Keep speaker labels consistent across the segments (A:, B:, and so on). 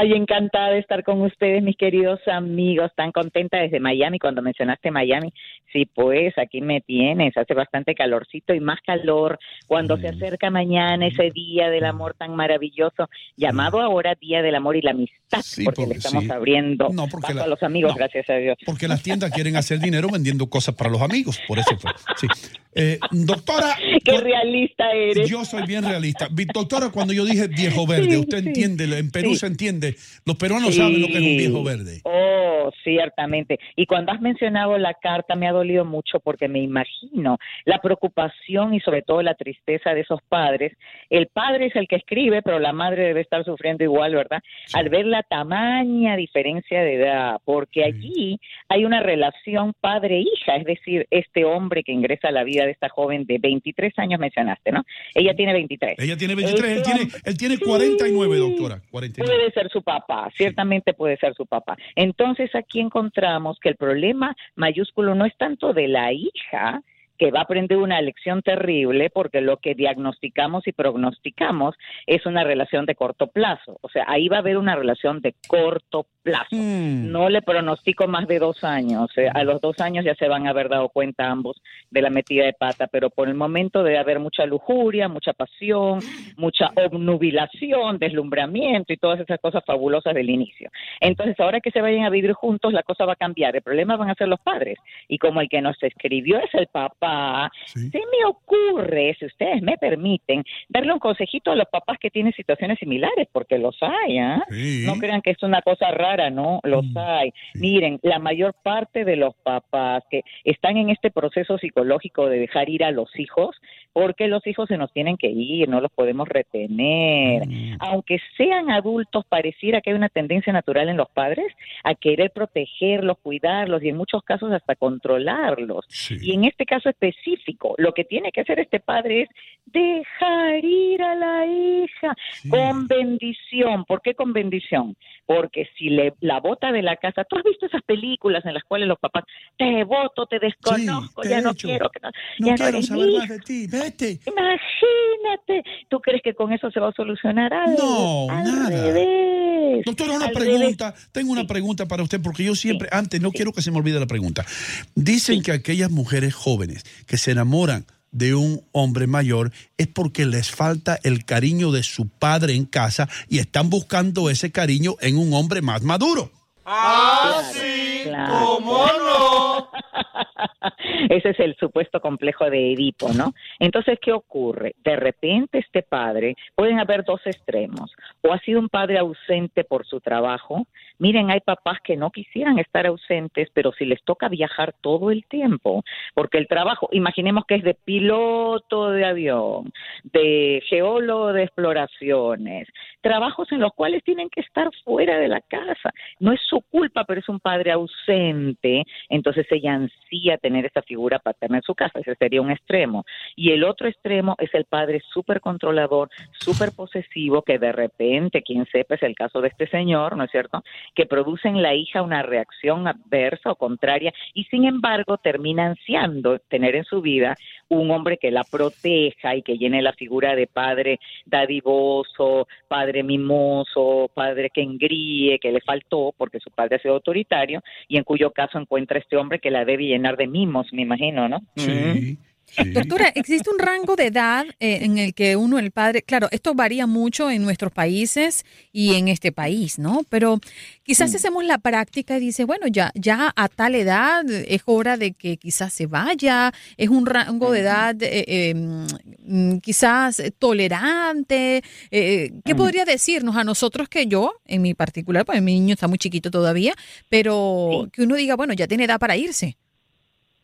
A: Ay, encantada de estar con ustedes, mis queridos amigos. Tan contenta desde Miami cuando mencionaste Miami. Sí, pues aquí me tienes. Hace bastante calorcito y más calor cuando se acerca mañana ese día del amor tan maravilloso, llamado ahora Día del Amor y la Amistad,
B: Sí,
A: porque,
B: porque
A: le estamos
B: sí.
A: abriendo
B: No, porque
A: paso
B: la-
A: a los amigos,
B: no.
A: gracias a Dios.
B: Porque las tiendas quieren hacer dinero vendiendo cosas para los amigos. Por eso fue. Sí. Eh, doctora.
A: Qué realista eres.
B: Yo soy bien realista. Doctora, cuando yo dije viejo verde, usted entiende, en Perú se entiende. Los peruanos saben lo que es un viejo verde.
A: Oh, ciertamente. Y cuando has mencionado la carta me ha dolido mucho porque me imagino la preocupación y sobre todo la tristeza de esos padres. El padre es el que escribe, pero la madre debe estar sufriendo igual, ¿verdad? Al ver la tamaña diferencia de edad, porque allí hay una relación padre-hija, es decir, este hombre que ingresa a la vida de esta joven de 23 años mencionaste, ¿no? Ella tiene 23.
B: Ella tiene 23, él tiene, él tiene 49, doctora. 49.
A: Puede ser su papá, ciertamente puede ser su papá. Entonces aquí encontramos que el problema mayúsculo no es tanto de la hija, que va a aprender una lección terrible porque lo que diagnosticamos y prognosticamos es una relación de corto plazo. O sea, ahí va a haber una relación de corto plazo. No le pronostico más de dos años. Eh, a los dos años ya se van a haber dado cuenta ambos de la metida de pata, pero por el momento debe haber mucha lujuria, mucha pasión, mucha obnubilación, deslumbramiento y todas esas cosas fabulosas del inicio. Entonces, ahora que se vayan a vivir juntos, la cosa va a cambiar. El problema van a ser los padres. Y como el que nos escribió es el papá, se me ocurre, si ustedes me permiten, darle un consejito a los papás que tienen situaciones similares, porque los hay, ¿ah?
B: Sí.
A: No crean que es una cosa rara, ¿no? Los hay. Miren, la mayor parte de los papás que están en este proceso psicológico de dejar ir a los hijos, porque los hijos se nos tienen que ir, no los podemos retener. Aunque sean adultos, pareciera que hay una tendencia natural en los padres a querer protegerlos, cuidarlos y en muchos casos hasta controlarlos. Y en este caso específico, lo que tiene que hacer este padre es dejar ir a la hija con bendición. ¿Por qué con bendición? Porque si le la bota de la casa, tú has visto esas películas en las cuales los papás te voto, te desconozco,
B: te
A: ya no quiero que no,
B: No
A: ya
B: quiero saber más de ti. Vete.
A: Imagínate, ¿tú crees que con eso se va a solucionar algo?
B: No,
A: Al
B: nada.
A: revés.
B: Doctora, una
A: Al
B: pregunta. Tengo una pregunta para usted porque yo siempre, antes, no quiero que se me olvide la pregunta. Dicen que aquellas mujeres jóvenes que se enamoran de un hombre mayor es porque les falta el cariño de su padre en casa y están buscando ese cariño en un hombre más maduro.
A: Ah, sí, ¿cómo no? Ese es el supuesto complejo de Edipo, ¿no? Entonces, ¿qué ocurre? De repente este padre, pueden haber dos extremos, o ha sido un padre ausente por su trabajo, Miren, hay papás que no quisieran estar ausentes, pero si les toca viajar todo el tiempo, porque el trabajo, imaginemos que es de piloto de avión, de geólogo de exploraciones, trabajos en los cuales tienen que estar fuera de la casa. No es su culpa, pero es un padre ausente, entonces ella ansía tener esa figura paterna en su casa, ese sería un extremo. Y el otro extremo es el padre súper controlador, súper posesivo, que de repente, quien sepa, es el caso de este señor, ¿no es cierto?, que produce en la hija una reacción adversa o contraria y sin embargo termina ansiando tener en su vida un hombre que la proteja y que llene la figura de padre dadivoso, padre mimoso, padre que engríe, que le faltó porque su padre ha sido autoritario y en cuyo caso encuentra este hombre que la debe llenar de mimos, me imagino, ¿no?
B: Sí.
C: Doctora, ¿existe un rango de edad eh, en el que uno, el padre, claro, esto varía mucho en nuestros países y en este país, ¿no? Pero quizás hacemos la práctica y dice, bueno, ya, ya a tal edad es hora de que quizás se vaya, es un rango de edad eh, eh, quizás tolerante. eh, ¿Qué podría decirnos a nosotros que yo, en mi particular, pues mi niño está muy chiquito todavía, pero que uno diga, bueno, ya tiene edad para irse?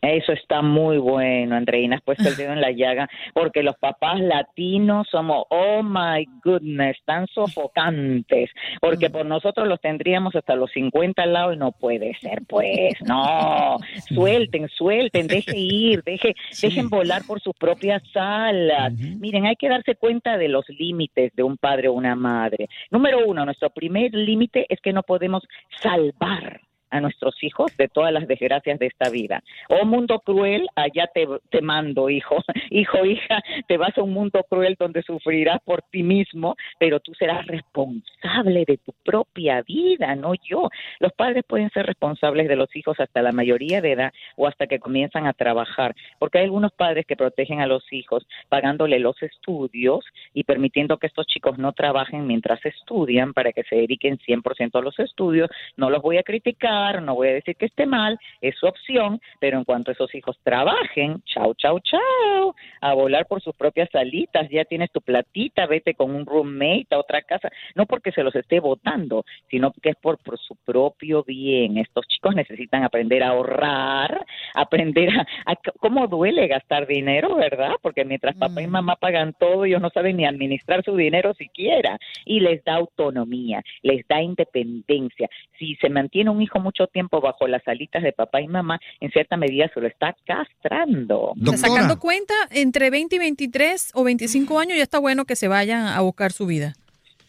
A: Eso está muy bueno, Andreina, has puesto el dedo en la llaga, porque los papás latinos somos, oh my goodness, tan sofocantes, porque por nosotros los tendríamos hasta los 50 al lado y no puede ser, pues, no, suelten, suelten, deje ir, deje, dejen volar por sus propias alas. Miren, hay que darse cuenta de los límites de un padre o una madre. Número uno, nuestro primer límite es que no podemos salvar a nuestros hijos de todas las desgracias de esta vida. Oh mundo cruel, allá te, te mando, hijo, hijo, hija, te vas a un mundo cruel donde sufrirás por ti mismo, pero tú serás responsable de tu propia vida, no yo. Los padres pueden ser responsables de los hijos hasta la mayoría de edad o hasta que comienzan a trabajar, porque hay algunos padres que protegen a los hijos pagándole los estudios y permitiendo que estos chicos no trabajen mientras estudian para que se dediquen 100% a los estudios. No los voy a criticar no voy a decir que esté mal, es su opción, pero en cuanto esos hijos trabajen, chao, chao, chao, a volar por sus propias salitas, ya tienes tu platita, vete con un roommate a otra casa, no porque se los esté votando, sino que es por, por su propio bien. Estos chicos necesitan aprender a ahorrar, aprender a, cómo duele gastar dinero, ¿verdad? Porque mientras papá y mamá pagan todo, ellos no saben ni administrar su dinero siquiera y les da autonomía, les da independencia. Si se mantiene un hijo mucho tiempo bajo las alitas de papá y mamá, en cierta medida se lo está castrando.
C: O sea, sacando cuenta, entre 20 y 23 o 25 años ya está bueno que se vayan a buscar su vida.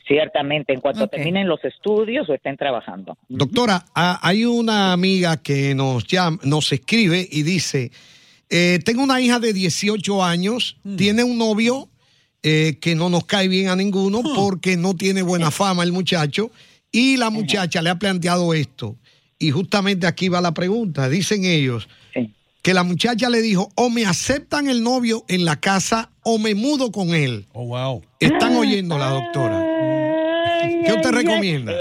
A: Ciertamente, en cuanto terminen los estudios o estén trabajando.
D: Doctora, a- hay una amiga que nos llama, nos escribe y dice, eh, tengo una hija de 18 años, tiene un novio eh, que no nos cae bien a ninguno porque no tiene buena fama el muchacho y la muchacha le ha planteado esto. Y justamente aquí va la pregunta, dicen ellos, que la muchacha le dijo, o me aceptan el novio en la casa o me mudo con él.
B: Oh, wow.
D: Están oyendo la doctora. ¿Qué usted recomienda?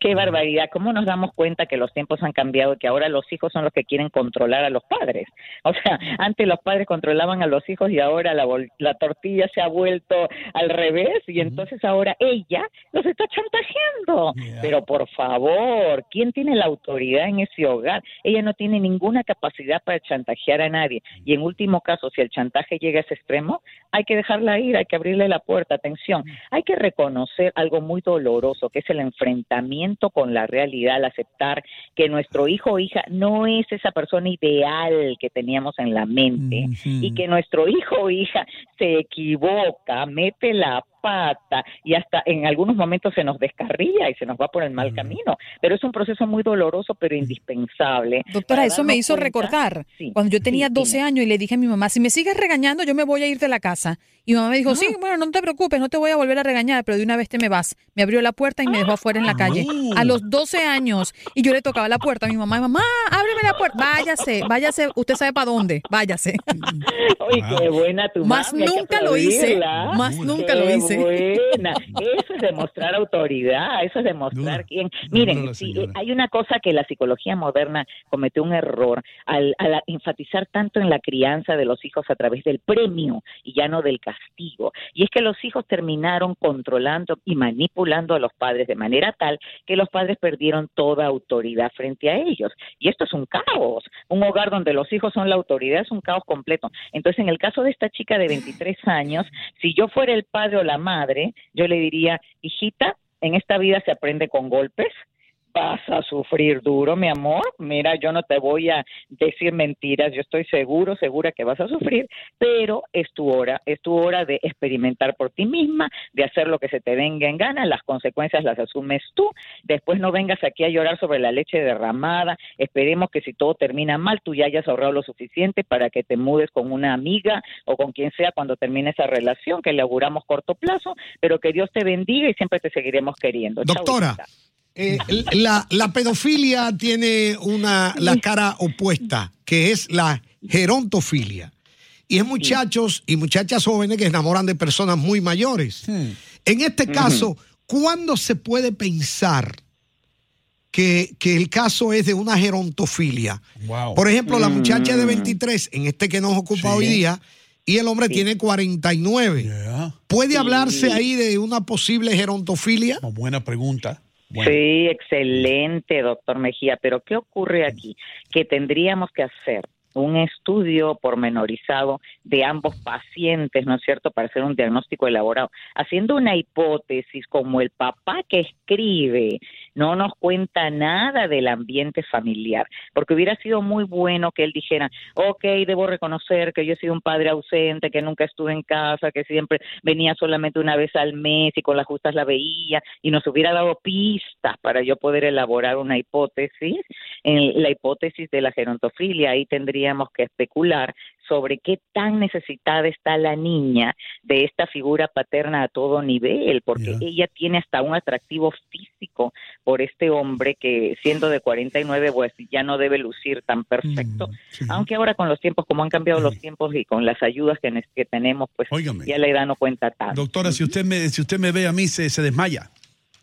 A: Qué barbaridad. ¿Cómo nos damos cuenta que los tiempos han cambiado y que ahora los hijos son los que quieren controlar a los padres? O sea, antes los padres controlaban a los hijos y ahora la, la tortilla se ha vuelto al revés y entonces ahora ella los está chantajeando. Pero por favor, ¿quién tiene la autoridad en ese hogar? Ella no tiene ninguna capacidad para chantajear a nadie. Y en último caso, si el chantaje llega a ese extremo, hay que dejarla ir, hay que abrirle la puerta. Atención, hay que reconocer algo muy doloroso, que es el enfrentamiento con la realidad, al aceptar que nuestro hijo o hija no es esa persona ideal que teníamos en la mente y que nuestro hijo o hija se equivoca, mete la pata y hasta en algunos momentos se nos descarría y se nos va por el mal camino. Pero es un proceso muy doloroso, pero indispensable.
C: Doctora, eso me hizo
A: cuenta-
C: recordar
A: Sí,
C: cuando yo tenía
A: sí,
C: 12
A: dime.
C: años y le dije a mi mamá, si me sigues regañando, yo me voy a ir de la casa. Y mi mamá me dijo, sí, bueno, no te preocupes, no te voy a volver a regañar, pero de una vez te me vas. Me abrió la puerta y me dejó afuera en la calle a los 12 años. Y yo le tocaba la puerta a mi mamá, mamá, ábreme la puerta, váyase, váyase, usted sabe para dónde, váyase.
A: Oye, qué buena tu
C: Más
A: mami,
C: nunca lo hice, más nunca
A: Qué
C: lo hice.
A: Buena. Eso es demostrar autoridad, eso es demostrar quién. Miren, hay una cosa que la psicología moderna cometió un error al, al enfatizar tanto en la crianza de los hijos a través del premio y ya no del castigo. Y es que los hijos terminaron controlando y manipulando a los padres de manera tal que los padres perdieron toda autoridad frente a ellos. Y esto es un caos. Un hogar donde los hijos son la autoridad es un caos completo. Entonces, en el caso de esta chica de 23 años, si yo fuera el padre o la madre, yo le diría, hijita, en esta vida se aprende con golpes, vas a sufrir duro, mi amor. Mira, yo no te voy a decir mentiras, yo estoy seguro, segura que vas a sufrir, pero es tu hora, es tu hora de experimentar por ti misma, de hacer lo que se te venga en gana, las consecuencias las asumes tú, después no vengas aquí a llorar sobre la leche derramada, esperemos que si todo termina mal, tú ya hayas ahorrado lo suficiente para que te mudes con una amiga o con quien sea cuando termine esa relación, que le auguramos corto plazo, pero que Dios te bendiga y siempre te seguiremos queriendo.
D: Doctora. Eh, la, la pedofilia tiene una, la cara opuesta, que es la gerontofilia. Y es muchachos y muchachas jóvenes que se enamoran de personas muy mayores. En este caso, ¿cuándo se puede pensar que, que el caso es de una gerontofilia?
B: Wow.
D: Por ejemplo, la muchacha
A: Mm.
D: de 23, en este que nos ocupa hoy día, y el hombre tiene 49. ¿Puede
A: Sí.
D: hablarse ahí de una posible gerontofilia?
B: buena pregunta.
A: Sí, excelente, doctor Mejía. Pero ¿qué ocurre aquí? Que tendríamos que hacer un estudio pormenorizado de ambos pacientes, ¿no es cierto?, para hacer un diagnóstico elaborado, haciendo una hipótesis como el papá que escribe no nos cuenta nada del ambiente familiar, porque hubiera sido muy bueno que él dijera, ok, debo reconocer que yo he sido un padre ausente, que nunca estuve en casa, que siempre venía solamente una vez al mes y con las justas la veía, y nos hubiera dado pistas para yo poder elaborar una hipótesis, en la hipótesis de la gerontofilia, ahí tendríamos que especular sobre qué tan necesitada está la niña de esta figura paterna a todo nivel, porque ella tiene hasta un atractivo físico por este hombre que siendo de 49 pues ya no debe lucir tan perfecto, aunque ahora con los tiempos, como han cambiado los tiempos y con las ayudas que, ne- que tenemos, pues ya la edad no cuenta tanto.
B: Doctora, si usted me, si usted me ve a mí, se, se desmaya.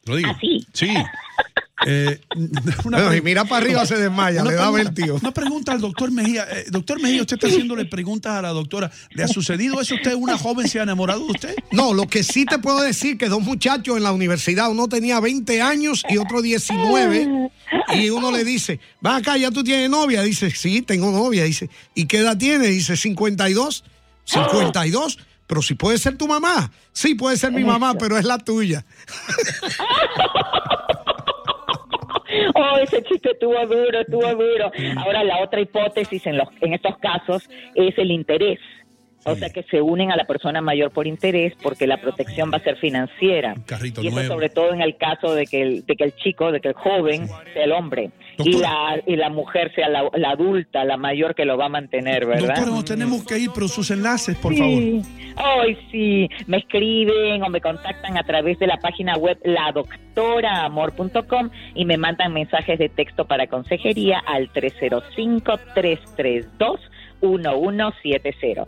B: Lo digo.
A: ¿Ah, sí?
B: Sí. Eh, una
D: Bueno,
B: pre-
D: si mira para arriba se desmaya, le da vértigo.
B: Una pregunta al doctor Mejía. Eh, doctor Mejía, usted está haciéndole preguntas a la doctora. ¿Le ha sucedido eso a usted? ¿Una joven se ha enamorado de usted?
D: No, lo que sí te puedo decir que dos muchachos en la universidad, uno tenía 20 años y otro 19, y uno le dice, va acá, ya tú tienes novia. Dice, sí, tengo novia. Dice, ¿y qué edad tiene? Dice, 52. 52. Pero si puede ser tu mamá. Sí, puede ser mi mamá, pero es la tuya.
A: Ese chiste estuvo duro, estuvo duro. Ahora la otra hipótesis en los en estos casos es el interés. O sea que se unen a la persona mayor por interés porque la protección va a ser financiera.
B: carrito
A: y eso
B: nuevo.
A: sobre todo en el caso de que el, de que el chico, de que el joven sea el hombre y la, y la mujer sea la, la adulta, la mayor que lo va a mantener, ¿verdad?
B: Doctora, nos tenemos que ir, pero sus enlaces, por
A: Sí.
B: favor.
A: Ay, sí, me escriben o me contactan a través de la página web ladoctoraamor.com y me mandan mensajes de texto para consejería al 305-332-1170.